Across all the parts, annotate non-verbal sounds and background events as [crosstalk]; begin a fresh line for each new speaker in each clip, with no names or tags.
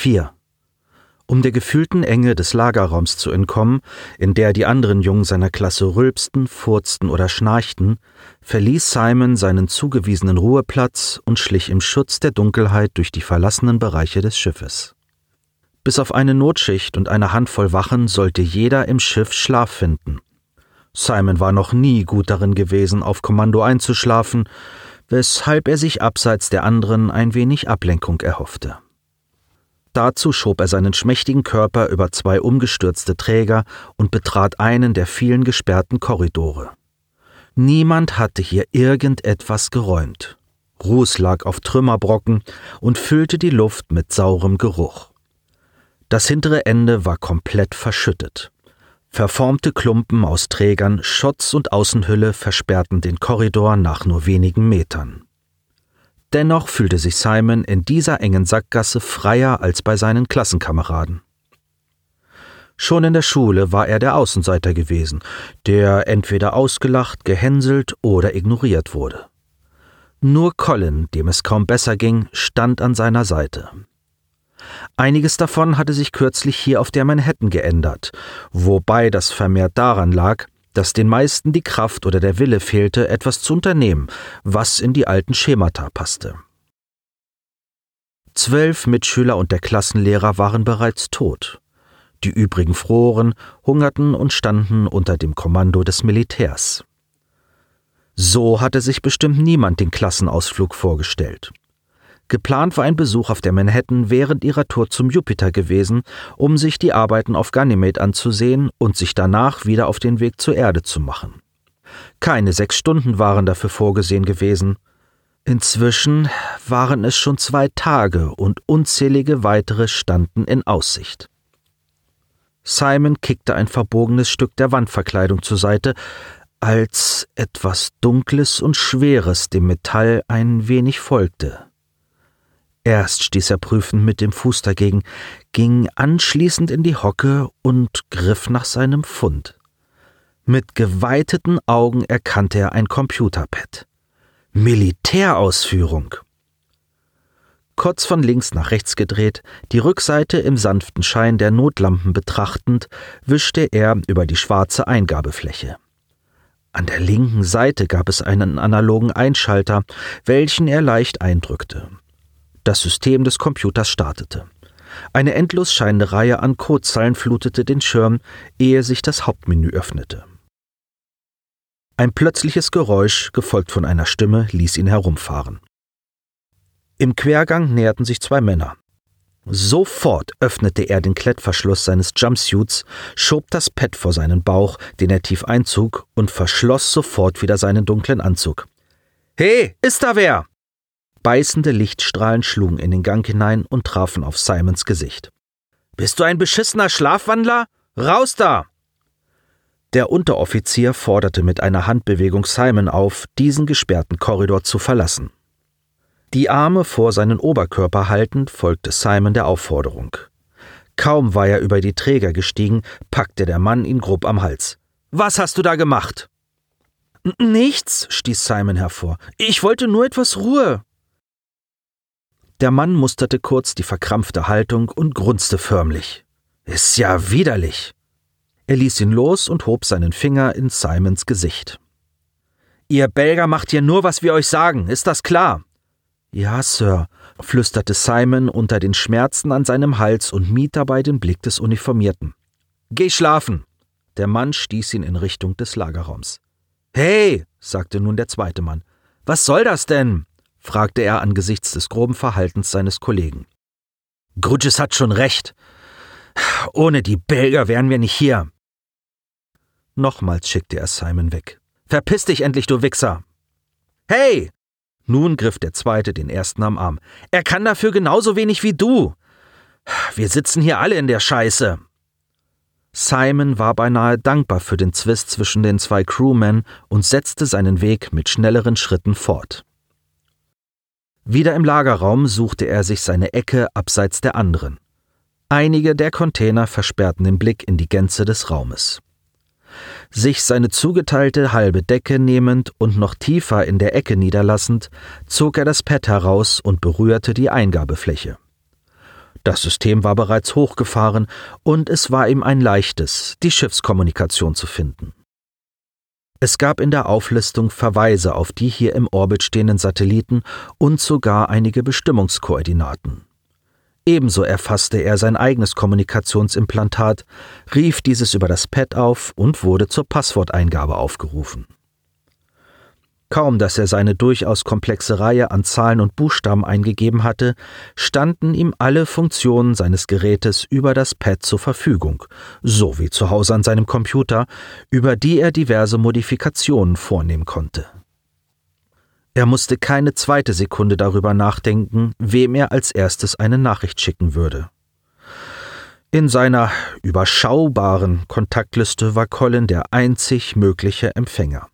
4. Um der gefühlten Enge des Lagerraums zu entkommen, in der die anderen Jungen seiner Klasse rülpsten, furzten oder schnarchten, verließ Simon seinen zugewiesenen Ruheplatz und schlich im Schutz der Dunkelheit durch die verlassenen Bereiche des Schiffes. Bis auf eine Notschicht und eine Handvoll Wachen sollte jeder im Schiff Schlaf finden. Simon war noch nie gut darin gewesen, auf Kommando einzuschlafen, weshalb er sich abseits der anderen ein wenig Ablenkung erhoffte. Dazu schob er seinen schmächtigen Körper über zwei umgestürzte Träger und betrat einen der vielen gesperrten Korridore. Niemand hatte hier irgendetwas geräumt. Ruß lag auf Trümmerbrocken und füllte die Luft mit saurem Geruch. Das hintere Ende war komplett verschüttet. Verformte Klumpen aus Trägern, Schotz und Außenhülle versperrten den Korridor nach nur wenigen Metern. Dennoch fühlte sich Simon in dieser engen Sackgasse freier als bei seinen Klassenkameraden. Schon in der Schule war er der Außenseiter gewesen, der entweder ausgelacht, gehänselt oder ignoriert wurde. Nur Colin, dem es kaum besser ging, stand an seiner Seite. Einiges davon hatte sich kürzlich hier auf der Manhattan geändert, wobei das vermehrt daran lag, dass den meisten die Kraft oder der Wille fehlte, etwas zu unternehmen, was in die alten Schemata passte. Zwölf Mitschüler und der Klassenlehrer waren bereits tot. Die übrigen froren, hungerten und standen unter dem Kommando des Militärs. So hatte sich bestimmt niemand den Klassenausflug vorgestellt. Geplant war ein Besuch auf der Manhattan während ihrer Tour zum Jupiter gewesen, um sich die Arbeiten auf Ganymed anzusehen und sich danach wieder auf den Weg zur Erde zu machen. Keine sechs Stunden waren dafür vorgesehen gewesen. Inzwischen waren es schon zwei Tage und unzählige weitere standen in Aussicht. Simon kickte ein verbogenes Stück der Wandverkleidung zur Seite, als etwas Dunkles und Schweres dem Metall ein wenig folgte. Erst stieß er prüfend mit dem Fuß dagegen, ging anschließend in die Hocke und griff nach seinem Fund. Mit geweiteten Augen erkannte er ein Computerpad. Militärausführung. Kurz von links nach rechts gedreht, die Rückseite im sanften Schein der Notlampen betrachtend, wischte er über die schwarze Eingabefläche. An der linken Seite gab es einen analogen Einschalter, welchen er leicht eindrückte. Das System des Computers startete. Eine endlos scheinende Reihe an Codezeilen flutete den Schirm, ehe sich das Hauptmenü öffnete. Ein plötzliches Geräusch, gefolgt von einer Stimme, ließ ihn herumfahren. Im Quergang näherten sich zwei Männer. Sofort öffnete er den Klettverschluss seines Jumpsuits, schob das Pad vor seinen Bauch, den er tief einzog, und verschloss sofort wieder seinen dunklen Anzug. He, ist da wer? Beißende Lichtstrahlen schlugen in den Gang hinein und trafen auf Simons Gesicht. Bist du ein beschissener Schlafwandler? Raus da! Der Unteroffizier forderte mit einer Handbewegung Simon auf, diesen gesperrten Korridor zu verlassen. Die Arme vor seinen Oberkörper haltend, folgte Simon der Aufforderung. Kaum war er über die Träger gestiegen, packte der Mann ihn grob am Hals. Was hast du da gemacht? Nichts, stieß Simon hervor. Ich wollte nur etwas Ruhe. Der Mann musterte kurz die verkrampfte Haltung und grunzte förmlich. Ist ja widerlich. Er ließ ihn los und hob seinen Finger in Simons Gesicht. Ihr Belger macht hier nur, was wir euch sagen, ist das klar? Ja, Sir, flüsterte Simon unter den Schmerzen an seinem Hals und mied dabei den Blick des Uniformierten. Geh schlafen! Der Mann stieß ihn in Richtung des Lagerraums. Hey, sagte nun der zweite Mann, was soll das denn? Fragte er angesichts des groben Verhaltens seines Kollegen. Grudges hat schon recht. Ohne die Belger wären wir nicht hier. Nochmals schickte er Simon weg. Verpiss dich endlich, du Wichser! Hey! Nun griff der Zweite den Ersten am Arm. Er kann dafür genauso wenig wie du. Wir sitzen hier alle in der Scheiße. Simon war beinahe dankbar für den Zwist zwischen den zwei Crewmen und setzte seinen Weg mit schnelleren Schritten fort. Wieder im Lagerraum suchte er sich seine Ecke abseits der anderen. Einige der Container versperrten den Blick in die Gänze des Raumes. Sich seine zugeteilte halbe Decke nehmend und noch tiefer in der Ecke niederlassend, zog er das Pad heraus und berührte die Eingabefläche. Das System war bereits hochgefahren und es war ihm ein leichtes, die Schiffskommunikation zu finden. Es gab in der Auflistung Verweise auf die hier im Orbit stehenden Satelliten und sogar einige Bestimmungskoordinaten. Ebenso erfasste er sein eigenes Kommunikationsimplantat, rief dieses über das Pad auf und wurde zur Passworteingabe aufgerufen. Kaum dass er seine durchaus komplexe Reihe an Zahlen und Buchstaben eingegeben hatte, standen ihm alle Funktionen seines Gerätes über das Pad zur Verfügung, so wie zu Hause an seinem Computer, über die er diverse Modifikationen vornehmen konnte. Er musste keine zweite Sekunde darüber nachdenken, wem er als erstes eine Nachricht schicken würde. In seiner überschaubaren Kontaktliste war Colin der einzig mögliche Empfänger.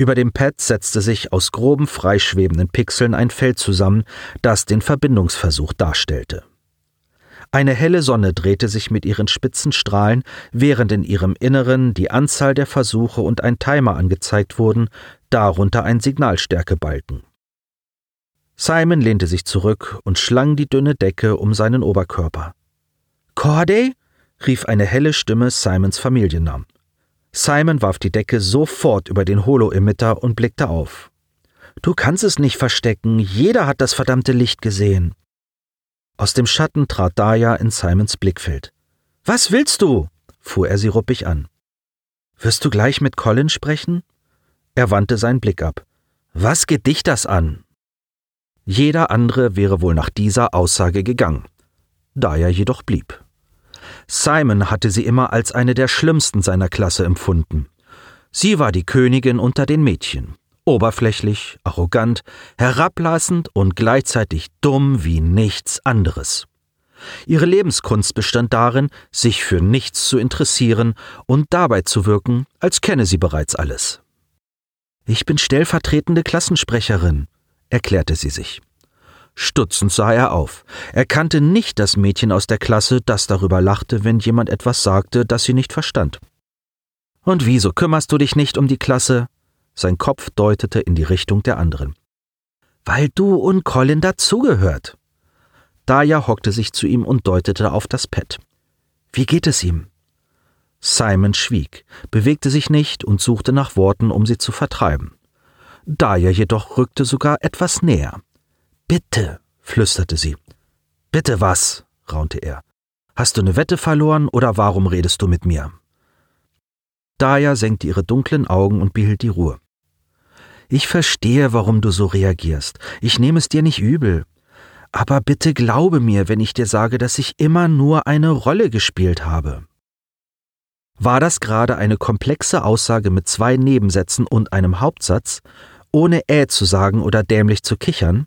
Über dem Pad setzte sich aus groben freischwebenden Pixeln ein Feld zusammen, das den Verbindungsversuch darstellte. Eine helle Sonne drehte sich mit ihren spitzen Strahlen, während in ihrem Inneren die Anzahl der Versuche und ein Timer angezeigt wurden, darunter ein Signalstärkebalken. Simon lehnte sich zurück und schlang die dünne Decke um seinen Oberkörper. Corday? rief eine helle Stimme Simons Familiennamen. Simon warf die Decke sofort über den Holo-Emitter und blickte auf. Du kannst es nicht verstecken, jeder hat das verdammte Licht gesehen. Aus dem Schatten trat Daya in Simons Blickfeld. Was willst du? fuhr er sie ruppig an. Wirst du gleich mit Colin sprechen? Er wandte seinen Blick ab. Was geht dich das an? Jeder andere wäre wohl nach dieser Aussage gegangen. Daya jedoch blieb. Simon hatte sie immer als eine der schlimmsten seiner Klasse empfunden. Sie war die Königin unter den Mädchen. Oberflächlich, arrogant, herablassend und gleichzeitig dumm wie nichts anderes. Ihre Lebenskunst bestand darin, sich für nichts zu interessieren und dabei zu wirken, als kenne sie bereits alles. Ich bin stellvertretende Klassensprecherin, erklärte sie sich. Stutzend sah er auf. Er kannte nicht das Mädchen aus der Klasse, das darüber lachte, wenn jemand etwas sagte, das sie nicht verstand. Und wieso kümmerst du dich nicht um die Klasse? Sein Kopf deutete in die Richtung der anderen. Weil du und Colin dazugehört. Daya hockte sich zu ihm und deutete auf das Pad. Wie geht es ihm? Simon schwieg, bewegte sich nicht und suchte nach Worten, um sie zu vertreiben. Daya jedoch rückte sogar etwas näher. Bitte, flüsterte sie. Bitte was? raunte er. Hast du eine Wette verloren oder warum redest du mit mir? Daya senkte ihre dunklen Augen und behielt die Ruhe. Ich verstehe, warum du so reagierst. Ich nehme es dir nicht übel. Aber bitte glaube mir, wenn ich dir sage, dass ich immer nur eine Rolle gespielt habe. War das gerade eine komplexe Aussage mit zwei Nebensätzen und einem Hauptsatz, ohne Äh zu sagen oder dämlich zu kichern?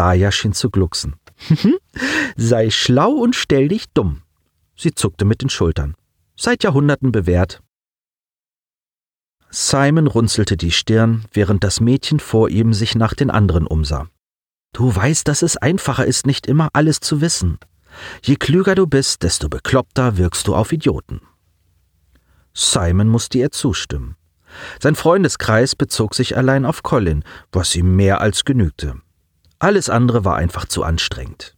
Daya schien zu glucksen. [laughs] Sei schlau und stell dich dumm. Sie zuckte mit den Schultern. Seit Jahrhunderten bewährt. Simon runzelte die Stirn, während das Mädchen vor ihm sich nach den anderen umsah. Du weißt, dass es einfacher ist, nicht immer alles zu wissen. Je klüger du bist, desto bekloppter wirkst du auf Idioten. Simon musste ihr zustimmen. Sein Freundeskreis bezog sich allein auf Colin, was ihm mehr als genügte. Alles andere war einfach zu anstrengend.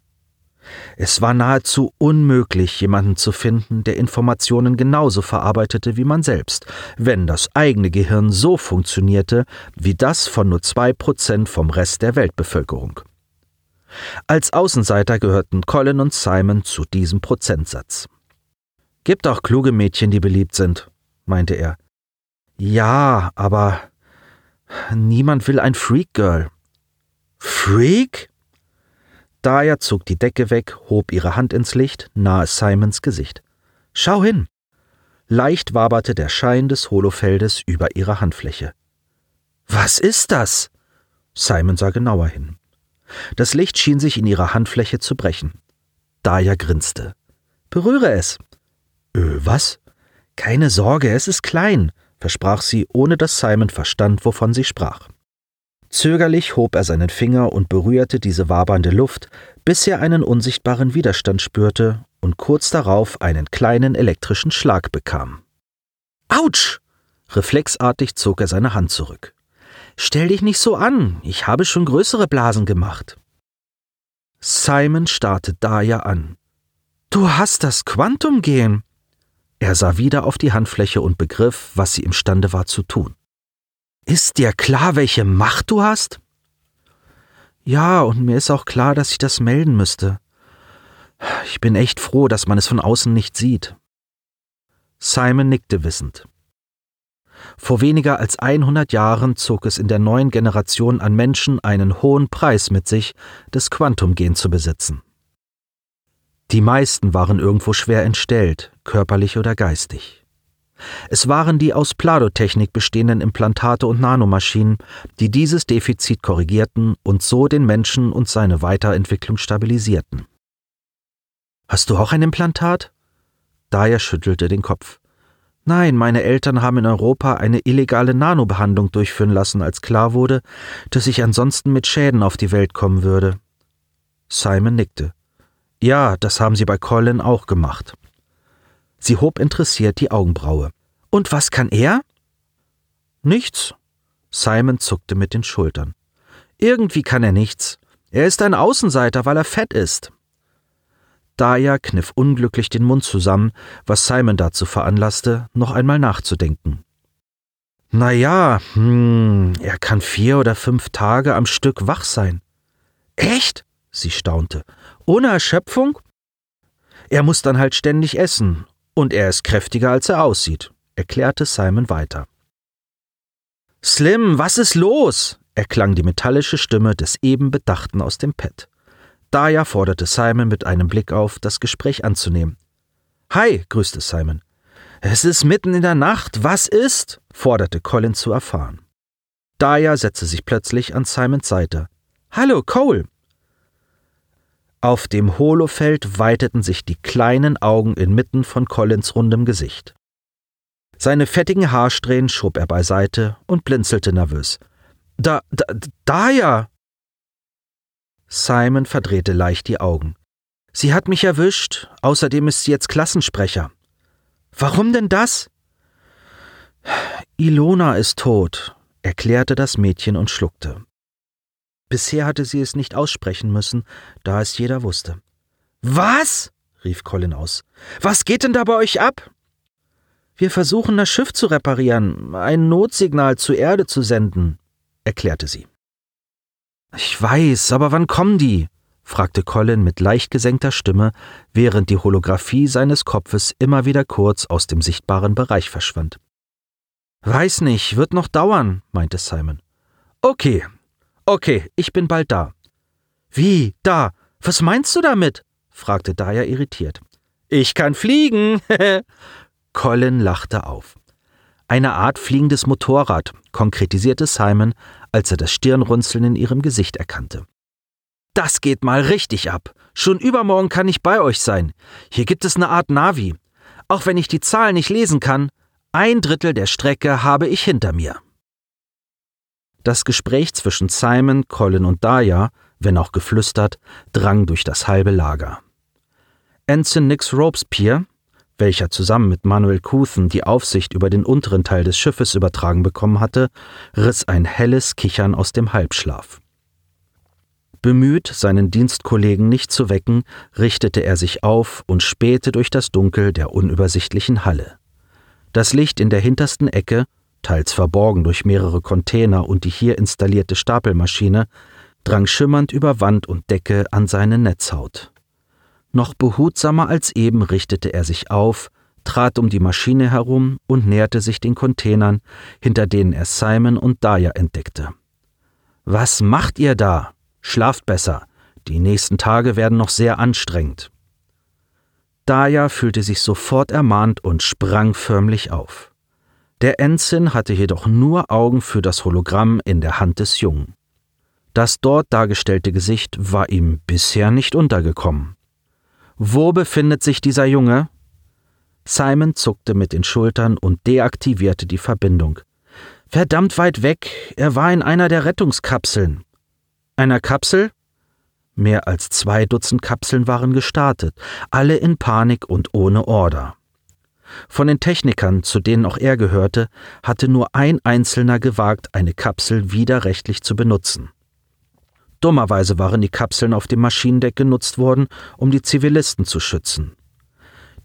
Es war nahezu unmöglich, jemanden zu finden, der Informationen genauso verarbeitete wie man selbst, wenn das eigene Gehirn so funktionierte wie das von nur zwei Prozent vom Rest der Weltbevölkerung. Als Außenseiter gehörten Colin und Simon zu diesem Prozentsatz. Gibt auch kluge Mädchen, die beliebt sind, meinte er. Ja, aber niemand will ein Freak Girl. Freak? Daya zog die Decke weg, hob ihre Hand ins Licht, nahe Simons Gesicht. Schau hin! Leicht waberte der Schein des Holofeldes über ihre Handfläche. Was ist das? Simon sah genauer hin. Das Licht schien sich in ihrer Handfläche zu brechen. Daya grinste. Berühre es. Äh, was? Keine Sorge, es ist klein, versprach sie, ohne dass Simon verstand, wovon sie sprach. Zögerlich hob er seinen Finger und berührte diese wabernde Luft, bis er einen unsichtbaren Widerstand spürte und kurz darauf einen kleinen elektrischen Schlag bekam. Autsch! Reflexartig zog er seine Hand zurück. Stell dich nicht so an, ich habe schon größere Blasen gemacht. Simon starrte Daya an. Du hast das Quantumgehen. Er sah wieder auf die Handfläche und begriff, was sie imstande war zu tun. Ist dir klar, welche Macht du hast? Ja, und mir ist auch klar, dass ich das melden müsste. Ich bin echt froh, dass man es von außen nicht sieht. Simon nickte wissend. Vor weniger als 100 Jahren zog es in der neuen Generation an Menschen einen hohen Preis mit sich, das Quantumgen zu besitzen. Die meisten waren irgendwo schwer entstellt, körperlich oder geistig. Es waren die aus Pladotechnik bestehenden Implantate und Nanomaschinen, die dieses Defizit korrigierten und so den Menschen und seine Weiterentwicklung stabilisierten. Hast du auch ein Implantat? Daya schüttelte den Kopf. Nein, meine Eltern haben in Europa eine illegale Nanobehandlung durchführen lassen, als klar wurde, dass ich ansonsten mit Schäden auf die Welt kommen würde. Simon nickte. Ja, das haben sie bei Colin auch gemacht. Sie hob interessiert die Augenbraue. Und was kann er? Nichts. Simon zuckte mit den Schultern. Irgendwie kann er nichts. Er ist ein Außenseiter, weil er fett ist. Daya kniff unglücklich den Mund zusammen, was Simon dazu veranlasste, noch einmal nachzudenken. Na ja, hm, er kann vier oder fünf Tage am Stück wach sein. Echt? Sie staunte. Ohne Erschöpfung? Er muss dann halt ständig essen, und er ist kräftiger, als er aussieht, erklärte Simon weiter. Slim, was ist los? erklang die metallische Stimme des eben Bedachten aus dem Pad. Daya forderte Simon mit einem Blick auf, das Gespräch anzunehmen. Hi, grüßte Simon. Es ist mitten in der Nacht. Was ist? forderte Colin zu erfahren. Daya setzte sich plötzlich an Simons Seite. Hallo, Cole. Auf dem Holofeld weiteten sich die kleinen Augen inmitten von Collins rundem Gesicht. Seine fettigen Haarsträhnen schob er beiseite und blinzelte nervös. Da, da, Daya! Simon verdrehte leicht die Augen. Sie hat mich erwischt, außerdem ist sie jetzt Klassensprecher. Warum denn das? Ilona ist tot, erklärte das Mädchen und schluckte. Bisher hatte sie es nicht aussprechen müssen, da es jeder wusste. Was? rief Colin aus. Was geht denn da bei euch ab? Wir versuchen, das Schiff zu reparieren, ein Notsignal zur Erde zu senden, erklärte sie. Ich weiß, aber wann kommen die? fragte Colin mit leicht gesenkter Stimme, während die Holographie seines Kopfes immer wieder kurz aus dem sichtbaren Bereich verschwand. Weiß nicht, wird noch dauern, meinte Simon. Okay, okay, ich bin bald da. Wie, da? Was meinst du damit? fragte Daya irritiert. Ich kann fliegen. [laughs] Colin lachte auf. Eine Art fliegendes Motorrad, konkretisierte Simon, als er das Stirnrunzeln in ihrem Gesicht erkannte. Das geht mal richtig ab. Schon übermorgen kann ich bei euch sein. Hier gibt es eine Art Navi. Auch wenn ich die Zahl nicht lesen kann, ein Drittel der Strecke habe ich hinter mir. Das Gespräch zwischen Simon, Colin und Daya, wenn auch geflüstert, drang durch das halbe Lager. Ensign Nix Robespierre, welcher zusammen mit Manuel Couthen die Aufsicht über den unteren Teil des Schiffes übertragen bekommen hatte, riss ein helles Kichern aus dem Halbschlaf. Bemüht, seinen Dienstkollegen nicht zu wecken, richtete er sich auf und spähte durch das Dunkel der unübersichtlichen Halle. Das Licht in der hintersten Ecke, teils verborgen durch mehrere Container und die hier installierte Stapelmaschine, drang schimmernd über Wand und Decke an seine Netzhaut. Noch behutsamer als eben richtete er sich auf, trat um die Maschine herum und näherte sich den Containern, hinter denen er Simon und Daya entdeckte. Was macht ihr da? Schlaft besser. Die nächsten Tage werden noch sehr anstrengend. Daya fühlte sich sofort ermahnt und sprang förmlich auf. Der Ensign hatte jedoch nur Augen für das Hologramm in der Hand des Jungen. Das dort dargestellte Gesicht war ihm bisher nicht untergekommen. Wo befindet sich dieser Junge? Simon zuckte mit den Schultern und deaktivierte die Verbindung. Verdammt weit weg, er war in einer der Rettungskapseln. Einer Kapsel? Mehr als zwei Dutzend Kapseln waren gestartet, alle in Panik und ohne Order. Von den Technikern, zu denen auch er gehörte, hatte nur ein einzelner gewagt, eine Kapsel widerrechtlich zu benutzen. Dummerweise waren die Kapseln auf dem Maschinendeck genutzt worden, um die Zivilisten zu schützen.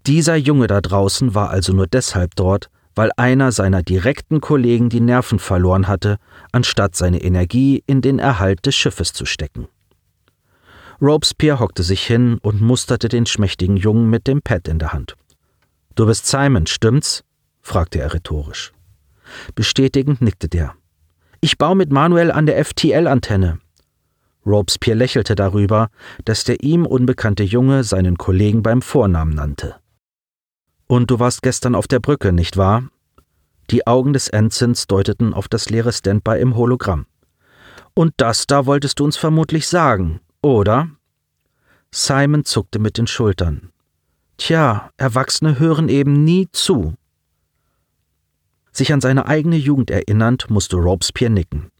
Dieser Junge da draußen war also nur deshalb dort, weil einer seiner direkten Kollegen die Nerven verloren hatte, anstatt seine Energie in den Erhalt des Schiffes zu stecken. Robespierre hockte sich hin und musterte den schmächtigen Jungen mit dem Pad in der Hand. Du bist Simon, stimmt's? fragte er rhetorisch. Bestätigend nickte der. Ich baue mit Manuel an der FTL-Antenne. Robespierre lächelte darüber, dass der ihm unbekannte Junge seinen Kollegen beim Vornamen nannte. Und du warst gestern auf der Brücke, nicht wahr? Die Augen des Ensigns deuteten auf das leere Standby im Hologramm. Und das da wolltest du uns vermutlich sagen, oder? Simon zuckte mit den Schultern. Tja, Erwachsene hören eben nie zu. Sich an seine eigene Jugend erinnernd, musste Robespierre nicken.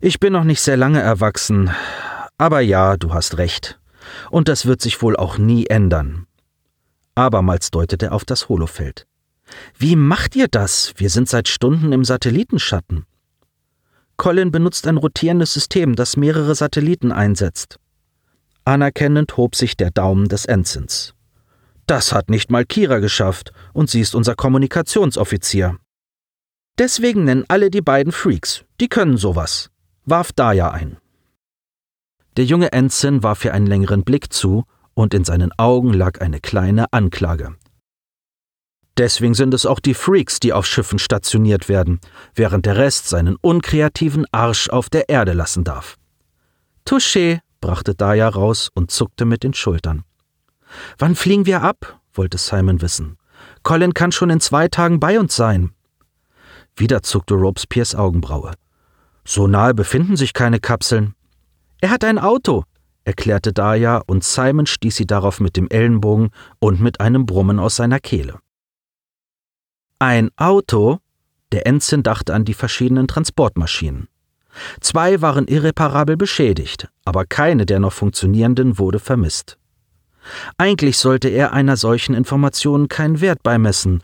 Ich bin noch nicht sehr lange erwachsen, aber ja, du hast recht. Und das wird sich wohl auch nie ändern. Abermals deutete er auf das Holofeld. Wie macht ihr das? Wir sind seit Stunden im Satellitenschatten. Colin benutzt ein rotierendes System, das mehrere Satelliten einsetzt. Anerkennend hob sich der Daumen des Ensigns. Das hat nicht mal Kira geschafft, und sie ist unser Kommunikationsoffizier. Deswegen nennen alle die beiden Freaks. Die können sowas. Warf Daya ein. Der junge Ensign warf ihr einen längeren Blick zu, und in seinen Augen lag eine kleine Anklage. Deswegen sind es auch die Freaks, die auf Schiffen stationiert werden, während der Rest seinen unkreativen Arsch auf der Erde lassen darf. Touché, brachte Daya raus und zuckte mit den Schultern. Wann fliegen wir ab? wollte Simon wissen. Colin kann schon in zwei Tagen bei uns sein. Wieder zuckte Robespierres Augenbraue. So nahe befinden sich keine Kapseln. Er hat ein Auto, erklärte Daya, und Simon stieß sie darauf mit dem Ellenbogen und mit einem Brummen aus seiner Kehle. Ein Auto? Der Ensign dachte an die verschiedenen Transportmaschinen. Zwei waren irreparabel beschädigt, aber keine der noch funktionierenden wurde vermisst. Eigentlich sollte er einer solchen Information keinen Wert beimessen.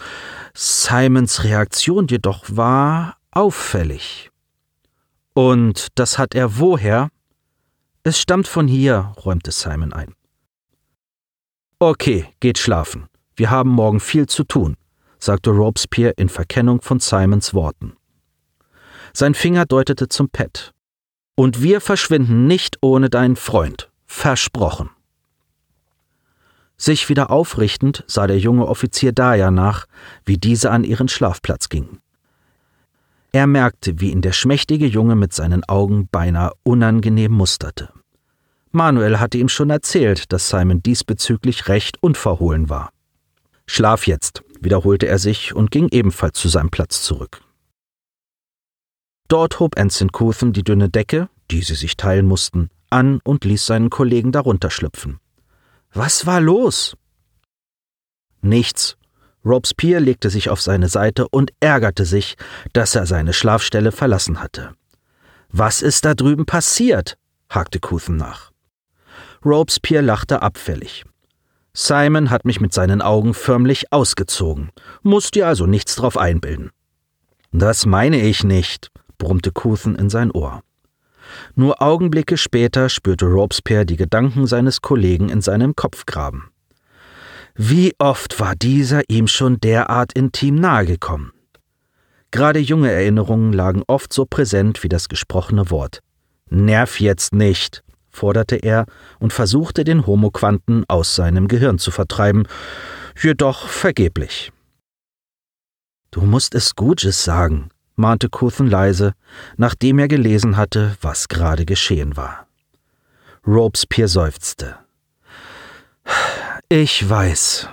Simons Reaktion jedoch war auffällig. Und das hat er woher? Es stammt von hier, räumte Simon ein. Okay, geht schlafen. Wir haben morgen viel zu tun sagte Robespierre in Verkennung von Simons Worten. Sein Finger deutete zum Pet. Und wir verschwinden nicht ohne deinen Freund. Versprochen. Sich wieder aufrichtend sah der junge Offizier Daya nach, wie diese an ihren Schlafplatz ging. Er merkte, wie ihn der schmächtige Junge mit seinen Augen beinahe unangenehm musterte. Manuel hatte ihm schon erzählt, dass Simon diesbezüglich recht unverhohlen war. Schlaf jetzt, wiederholte er sich und ging ebenfalls zu seinem Platz zurück. Dort hob Ensign Cotham die dünne Decke, die sie sich teilen mussten, an und ließ seinen Kollegen darunter schlüpfen. Was war los? Nichts. Robespierre legte sich auf seine Seite und ärgerte sich, dass er seine Schlafstelle verlassen hatte. Was ist da drüben passiert? hakte Cotham nach. Robespierre lachte abfällig. Simon hat mich mit seinen Augen förmlich ausgezogen. Muss dir also nichts drauf einbilden. Das meine ich nicht, brummte Couthen in sein Ohr. Nur Augenblicke später spürte Robespierre die Gedanken seines Kollegen in seinem Kopf graben. Wie oft war dieser ihm schon derart intim nahegekommen? Gerade junge Erinnerungen lagen oft so präsent wie das gesprochene Wort. Nerv jetzt nicht, forderte er und versuchte den Homoquanten aus seinem Gehirn zu vertreiben, jedoch vergeblich. Du musst es Gudges sagen, mahnte Kuthen leise, nachdem er gelesen hatte, was gerade geschehen war. Robespierre seufzte. Ich weiß.